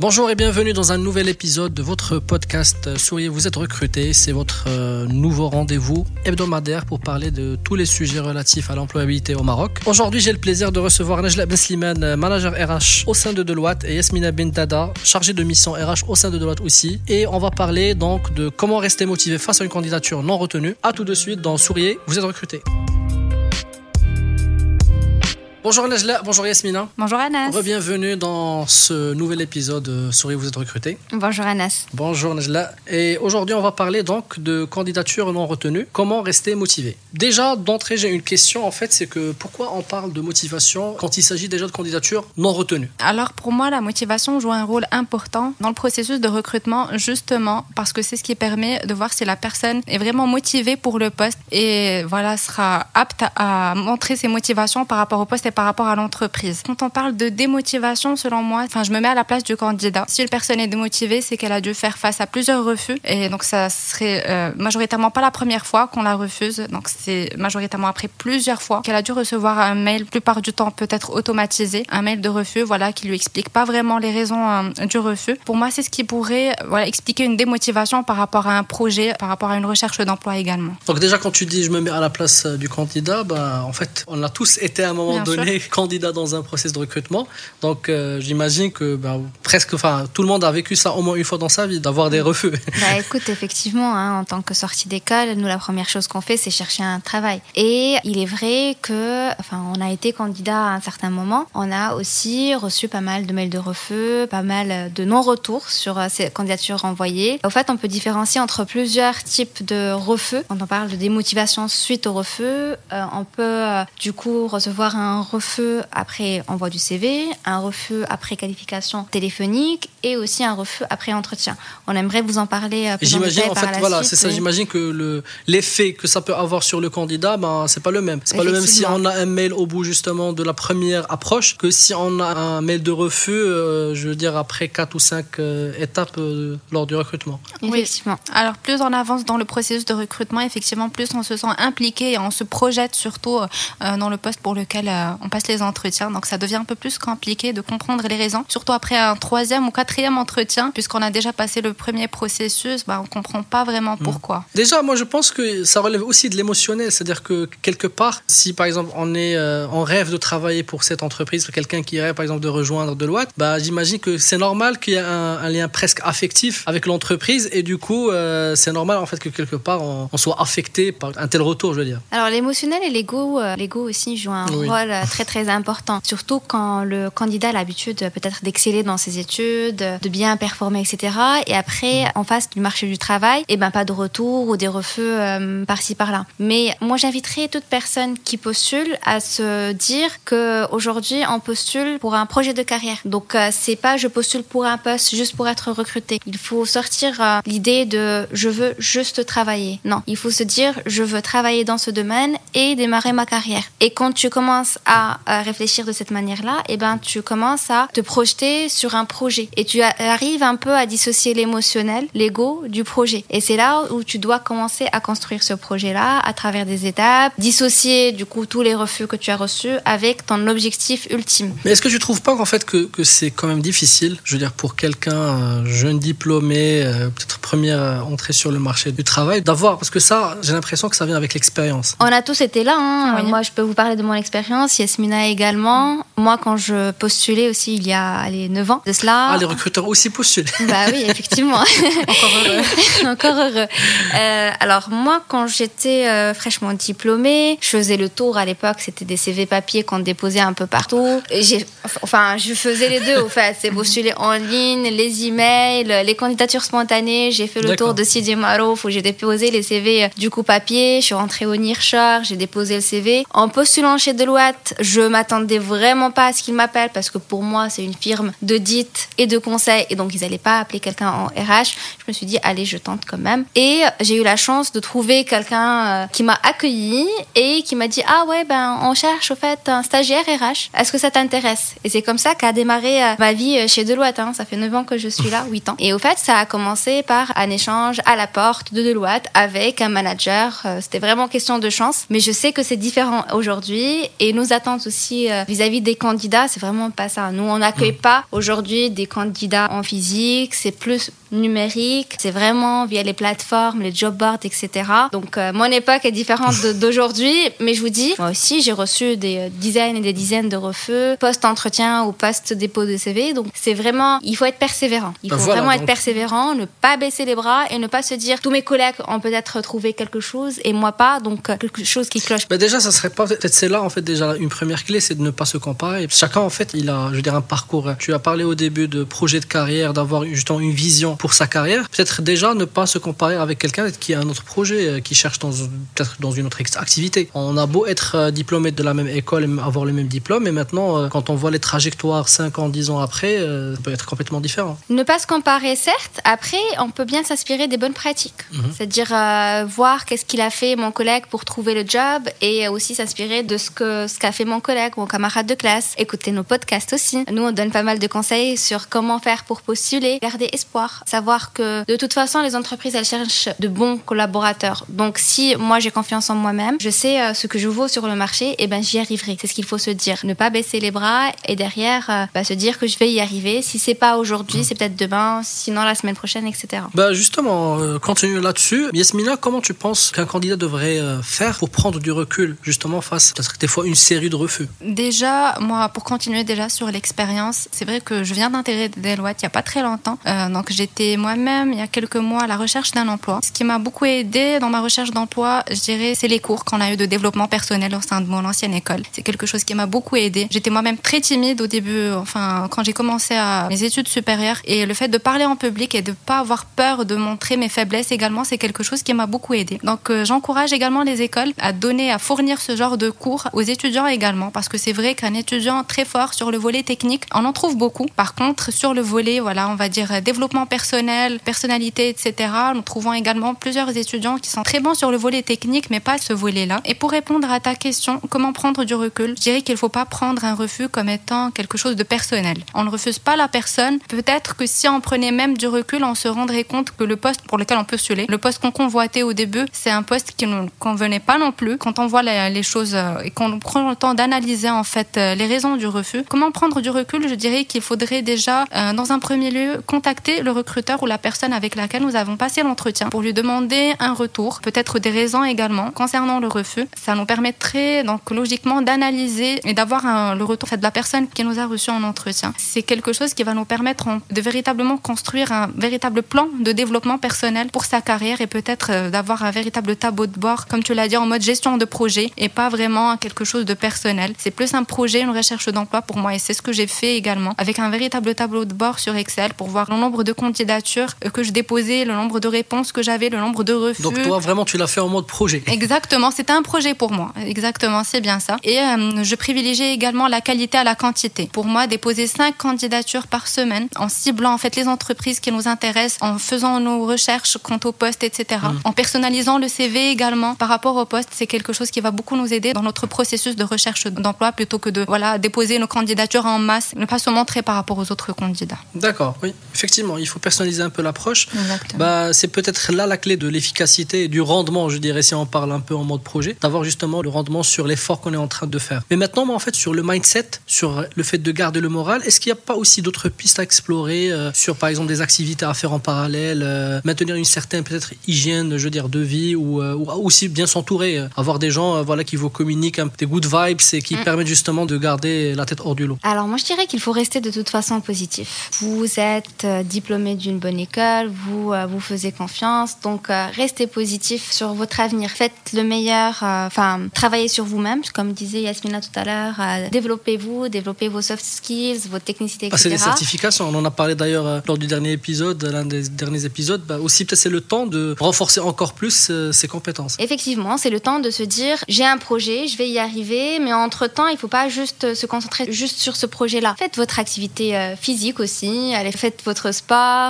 Bonjour et bienvenue dans un nouvel épisode de votre podcast Souriez, vous êtes recruté. C'est votre euh, nouveau rendez-vous hebdomadaire pour parler de tous les sujets relatifs à l'employabilité au Maroc. Aujourd'hui, j'ai le plaisir de recevoir Najla Ben Slimane, manager RH au sein de Deloitte, et Yasmina Bentada, chargée de mission RH au sein de Deloitte aussi. Et on va parler donc de comment rester motivé face à une candidature non retenue. À tout de suite dans Souriez, vous êtes recruté. Bonjour Najla, bonjour Yasmina. Bonjour Anas. Bienvenue dans ce nouvel épisode de Souris, vous êtes recruté. Bonjour Anas. Bonjour Najla. Et aujourd'hui, on va parler donc de candidature non retenue. Comment rester motivé? Déjà, d'entrée, j'ai une question en fait, c'est que pourquoi on parle de motivation quand il s'agit déjà de candidature non retenue Alors pour moi, la motivation joue un rôle important dans le processus de recrutement, justement parce que c'est ce qui permet de voir si la personne est vraiment motivée pour le poste et voilà sera apte à montrer ses motivations par rapport au poste par rapport à l'entreprise. Quand on parle de démotivation, selon moi, enfin, je me mets à la place du candidat. Si une personne est démotivée, c'est qu'elle a dû faire face à plusieurs refus. Et donc, ça serait euh, majoritairement pas la première fois qu'on la refuse. Donc, c'est majoritairement après plusieurs fois qu'elle a dû recevoir un mail, plupart du temps peut-être automatisé, un mail de refus, voilà, qui lui explique pas vraiment les raisons euh, du refus. Pour moi, c'est ce qui pourrait, voilà, expliquer une démotivation par rapport à un projet, par rapport à une recherche d'emploi également. Donc, déjà, quand tu dis je me mets à la place euh, du candidat, bah, en fait, on a tous été à un moment donné candidat dans un processus de recrutement. Donc euh, j'imagine que ben, presque, enfin, tout le monde a vécu ça au moins une fois dans sa vie, d'avoir des refus. Bah écoute, effectivement, hein, en tant que sortie d'école, nous la première chose qu'on fait, c'est chercher un travail. Et il est vrai que, enfin, on a été candidat à un certain moment. On a aussi reçu pas mal de mails de refus, pas mal de non-retours sur euh, ces candidatures envoyées. Au fait, on peut différencier entre plusieurs types de refus. Quand on parle de démotivation suite au refus, euh, on peut du coup recevoir un refus refus après envoi du CV, un refus après qualification téléphonique et aussi un refus après entretien. On aimerait vous en parler euh, plus en détail en fait, voilà, c'est ça. J'imagine que le l'effet que ça peut avoir sur le candidat, ben c'est pas le même. C'est pas le même si on a un mail au bout justement de la première approche que si on a un mail de refus, euh, je veux dire après quatre ou cinq euh, étapes lors du recrutement. Effectivement. Alors plus on avance dans le processus de recrutement, effectivement, plus on se sent impliqué et on se projette surtout dans le poste pour lequel on passe les entretiens. Donc ça devient un peu plus compliqué de comprendre les raisons. Surtout après un troisième ou quatrième entretien, puisqu'on a déjà passé le premier processus, bah, on ne comprend pas vraiment mm. pourquoi. Déjà, moi je pense que ça relève aussi de l'émotionnel. C'est-à-dire que quelque part, si par exemple on est euh, en rêve de travailler pour cette entreprise, quelqu'un qui rêve par exemple de rejoindre Deloitte, bah, j'imagine que c'est normal qu'il y ait un, lien presque affectif avec l'entreprise et du coup euh, c'est normal en fait que quelque part on, soit affecté par un tel retour, je veux dire. Alors l'émotionnel et l'ego, euh, l'ego aussi joue un rôle très très important. Surtout quand le candidat a l'habitude peut-être d'exceller dans ses études, de bien performer, etc. Et après, en face du marché du travail, et eh ben pas de retour ou des refus euh, par-ci par-là. Mais moi, j'inviterais toute personne qui postule à se dire que aujourd'hui, on postule pour un projet de carrière. Donc euh, c'est pas je postule pour un poste juste pour être recruté. Il faut sortir euh, l'idée de je veux juste travailler. Non, il faut se dire je veux travailler dans ce domaine et démarrer ma carrière. Et quand tu commences à à, réfléchir de cette manière-là, et eh ben tu commences à te projeter sur un projet et tu arrives un peu à dissocier l'émotionnel, l'ego du projet. Et c'est là où tu dois commencer à construire ce projet-là à travers des étapes, dissocier du coup tous les refus que tu as reçus avec ton objectif ultime. Mais est-ce que tu trouves pas qu'en fait que, que c'est quand même difficile, je veux dire pour quelqu'un jeune diplômé, euh, peut-être première entrée sur le marché du travail, d'avoir parce que ça, j'ai l'impression que ça vient avec l'expérience. On a tous été là. Hein. Moi, je peux vous parler de mon expérience. Yasmine également. Moi, quand je postulais aussi, il y a les 9 ans de cela. Ah, les recruteurs aussi postulent. Bah oui, effectivement. Encore heureux. Encore heureux. Euh, alors, moi, quand j'étais euh, fraîchement diplômée, je faisais le tour à l'époque, c'était des CV papier qu'on déposait un peu partout. J'ai, enfin, je faisais les deux, au fait. C'est postuler en ligne, les emails, les candidatures spontanées. J'ai fait le tour de Sidi Marouf où j'ai déposé les CV euh, du coup papier. Je suis rentrée au Nearshore, j'ai déposé le CV. En postulant chez Deloitte, Je m'attendais vraiment pas à ce qu'ils m'appellent parce que pour moi, c'est une firme d'audit et de conseil et donc ils n'allaient pas appeler quelqu'un en RH. Je me suis dit, allez, je tente quand même. Et j'ai eu la chance de trouver quelqu'un euh, qui m'a accueilli et qui m'a dit, ah ouais, ben, on cherche au fait un stagiaire RH. Est-ce que ça t'intéresse? Et c'est comme ça qu'a démarré euh, ma vie chez Deloitte. Hein. Ça fait 9 ans que je suis là, 8 ans. Et au fait, ça a commencé par un échange à la porte de Deloitte avec un manager. Euh, c'était vraiment question de chance. Mais je sais que c'est différent aujourd'hui et nos attentes aussi vis-à-vis des candidats, c'est vraiment pas ça. Nous, on n'accueille mm. pas aujourd'hui des candidats en physique. C'est plus numérique. C'est vraiment via les plateformes, les job boards, etc. Donc, euh, mon époque est différente d'aujourd'hui, mais je vous dis, moi aussi, j'ai reçu des euh, dizaines et des dizaines de refus, post-entretien ou post-dépôt de CV. Donc, c'est vraiment, il faut être persévérant. Il faut vraiment être persévérant, ne pas baisser les bras et ne pas se dire, tous mes collègues ont peut-être trouvé quelque chose et moi pas, donc euh, quelque chose qui cloche. Bah déjà, ça serait pas peut-être c'est là en fait déjà une première clé, c'est de ne pas se comparer. Chacun en fait, il a, je veux dire, un parcours. Tu as parlé au début de projet de carrière, d'avoir justement une vision pour sa carrière, peut-être déjà ne pas se comparer avec quelqu'un qui a un autre projet, euh, qui cherche dans, peut-être dans une autre activité. On a beau être euh, diplômé de la même école et avoir le même diplôme, et maintenant, euh, quand on voit les trajectoires 5 ans, 10 ans après, ça peut être complètement différent. Ne pas se comparer, certes. Après, on peut bien s'inspirer des bonnes pratiques. Mhm. C'est-à-dire voir qu'est-ce qu'il a fait mon collègue pour trouver le job et aussi s'inspirer de ce que ce qu'a fait mon collègue, mon camarade de classe. Écouter nos podcasts aussi. Nous, on donne pas mal de conseils sur comment faire pour postuler, garder espoir, savoir que de toute façon, les entreprises, elles cherchent de bons collaborateurs. Donc, si moi j'ai confiance en moi-même, je sais euh, ce que je vaux sur le marché, et eh ben j'y arriverai. C'est ce qu'il faut se dire. Ne pas baisser les bras et derrière, euh, bah, se dire que je vais y arriver. Si c'est pas aujourd'hui, c'est peut-être demain, sinon la semaine prochaine, etc. Bah justement, euh, continue là-dessus. Yasmina, comment tu penses qu'un candidat devrait faire pour prendre du recul, justement, face à des fois une série de refus? Déjà, moi, pour continuer déjà sur l'expérience, c'est vrai que je viens d'intégrer Deloitte il n'y a pas très longtemps. donc j'étais moi même il y a quelques mois, à la recherche d'un emploi. Ce qui m'a beaucoup aidé dans ma recherche d'emploi, je dirais, c'est les cours qu'on a eu de développement personnel au sein de mon ancienne école. C'est quelque chose qui m'a beaucoup aidé. J'étais moi-même très timide au début, enfin, quand j'ai commencé à mes études supérieures. Et le fait de parler en public et de pas avoir peur de montrer mes faiblesses également, c'est quelque chose qui m'a beaucoup aidé. Donc, euh, j'encourage également les écoles à donner, à fournir ce genre de cours aux étudiants également, parce que c'est vrai qu'un étudiant très fort sur le volet technique, on en trouve beaucoup. Par contre, sur le volet, voilà, on va dire développement personnel, personnalité, etc. Nous trouvons également plusieurs étudiants qui sont très bons sur le volet technique, mais pas ce volet-là. Et pour répondre à ta question, comment prendre du recul Je dirais qu'il ne faut pas prendre un refus comme étant quelque chose de personnel. On ne refuse pas la personne. Peut-être que si on prenait même du recul, on se rendrait compte que le poste pour lequel on postuler, le poste qu'on convoitait au début, c'est un poste qui ne convenait pas non plus. Quand on voit les, choses euh, et qu'on prend le temps d'analyser en fait euh, les raisons du refus, comment prendre du recul Je dirais qu'il faudrait déjà, euh, dans un premier lieu, contacter le recruteur ou la personne avec laquelle nous avons passé l'entretien pour lui demander un retour, peut-être des raisons également concernant le refus. Ça nous permettrait donc logiquement d'analyser et d'avoir le retour de la personne qui nous a reçu en entretien. C'est quelque chose qui va nous permettre de véritablement construire un véritable plan de développement personnel pour sa carrière et peut-être euh, d'avoir un véritable tableau de bord, comme tu l'as dit, en mode gestion de projet et pas vraiment quelque chose de personnel. C'est plus un projet, une recherche d'emploi pour moi et c'est ce que j'ai fait également avec un véritable tableau de bord sur Excel pour voir le nombre de candidatures que je déposais, le nombre de réponses que j'avais, le nombre de refus. Donc toi, vraiment, tu l'as fait en mode projet. Exactement, c'était un projet pour moi. Exactement, c'est bien ça. Et euh, je privilégiais également la qualité à la quantité. Pour moi, déposer cinq candidatures par semaine en ciblant en fait les entreprises qui nous intéressent, en faisant nos recherches quant au poste, etc. Mmh. En personnalisant le CV également par rapport au poste, c'est quelque chose qui va beaucoup nous aider dans notre processus de recherche d'emploi plutôt que de voilà déposer nos candidatures en masse, ne pas se montrer par rapport aux autres candidats. D'accord, oui, effectivement, il faut personnaliser un peu l'approche. Bah, c'est peut-être là la clé de l'efficacité et du rendement, je dirais, si on parle un peu en mode projet, d'avoir justement le rendement sur l'effort qu'on est en train de faire. Mais maintenant, moi, en fait, sur le mindset, sur le fait de garder le moral, est-ce qu'il n'y a pas aussi d'autres pistes à explorer euh, sur, par exemple, des activités à faire en parallèle, euh, maintenir une certaine peut-être hygiène, je veux dire, de vie ou, euh, aussi bien s'entourer, avoir des gens, voilà, qui vous communiquent des good vibes et qui mm. permettent justement de garder la tête hors du lot? Alors moi, je dirais qu'il faut rester de toute façon positif. Vous êtes diplômé d'une bonne école, vous euh, vous faisiez confiance. Donc euh, restez positif sur votre avenir. Faites le meilleur, euh, enfin travaillez sur vous-même, comme disait Yasmina tout à l'heure. développez-vous, développez vos soft skills, votre technicité, etc. Ah, c'est des certifications. On en a parlé d'ailleurs lors du dernier épisode, l'un des derniers épisodes. Bah, aussi peut-être c'est le temps de renforcer encore plus ses compétences. Effectivement, c'est le temps de se dire j'ai un projet, je vais y arriver, mais entre temps il ne faut pas juste se concentrer juste sur ce projet-là. Faites votre activité physique aussi, allez faites votre sport,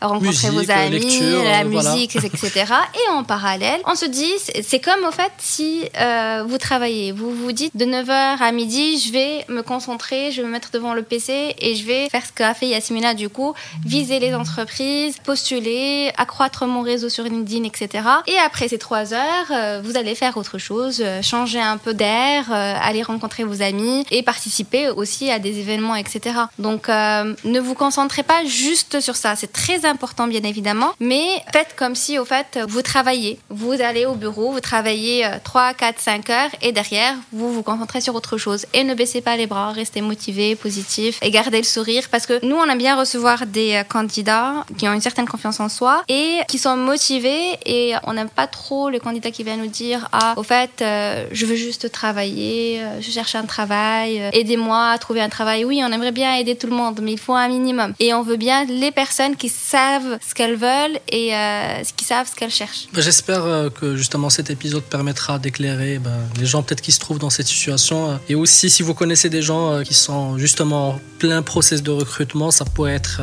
rencontrez vos amis, la musique, etc. Et en parallèle, on se dit, c'est comme au fait si euh, vous travaillez, vous vous dites de 9h à midi, je vais me concentrer, je vais me mettre devant le PC et je vais faire ce qu'a fait Yasmina du coup, viser les entreprises, postuler, accroître mon réseau sur LinkedIn, etc. Et après ces 3 heures, euh, vous allez faire autre chose, euh, changer un peu d'air, aller rencontrer vos amis et participer aussi à des événements, etc. Donc ne vous concentrez pas juste sur ça, c'est très important bien évidemment, mais faites comme si, au fait, vous travaillez. Vous allez au bureau, vous travaillez 3, 4, 5 heures et derrière, vous vous concentrez sur autre chose. Et ne baissez pas les bras, restez motivé, positif et gardez le sourire parce que nous, on aime bien recevoir des euh, candidats qui ont une certaine confiance en soi et qui sont motivés et on n'aime pas trop le candidat qui vient nous dire Ah, au fait, euh, je veux juste travailler, euh, je cherche un travail, aidez-moi à trouver un travail. Oui, on aimerait bien aider tout le monde, mais il faut un minimum. Et on veut bien les personnes qui savent ce qu'elles veulent et euh, qui savent ce qu'elles cherchent. Bah, j'espère euh, que justement cet épisode permettra d'éclairer bah, les gens peut-être qui se trouvent dans cette situation. Euh, et aussi, si vous connaissez des gens qui sont justement en plein process de recrutement, ça pourrait être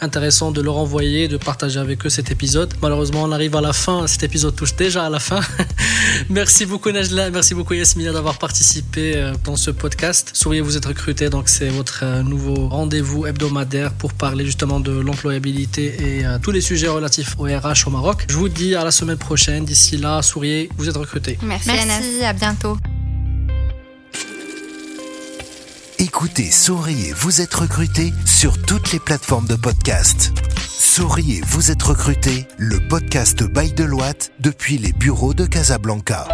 intéressant de leur envoyer, de partager avec eux cet épisode. Malheureusement, on arrive à la fin. Cet épisode touche déjà à la fin. merci beaucoup Najla, merci beaucoup Yasmina d'avoir participé dans ce podcast. Souriez, vous êtes recruté, donc c'est votre nouveau rendez-vous hebdomadaire pour parler justement de et tous les sujets relatifs au RH au Maroc. Je vous dis à la semaine prochaine. D'ici là, souriez, vous êtes recrutés. Merci, Merci à bientôt. Écoutez Souriez, vous êtes recruté sur toutes les plateformes de podcast. Souriez, vous êtes recruté, le podcast Bail de Loite depuis les bureaux de Casablanca.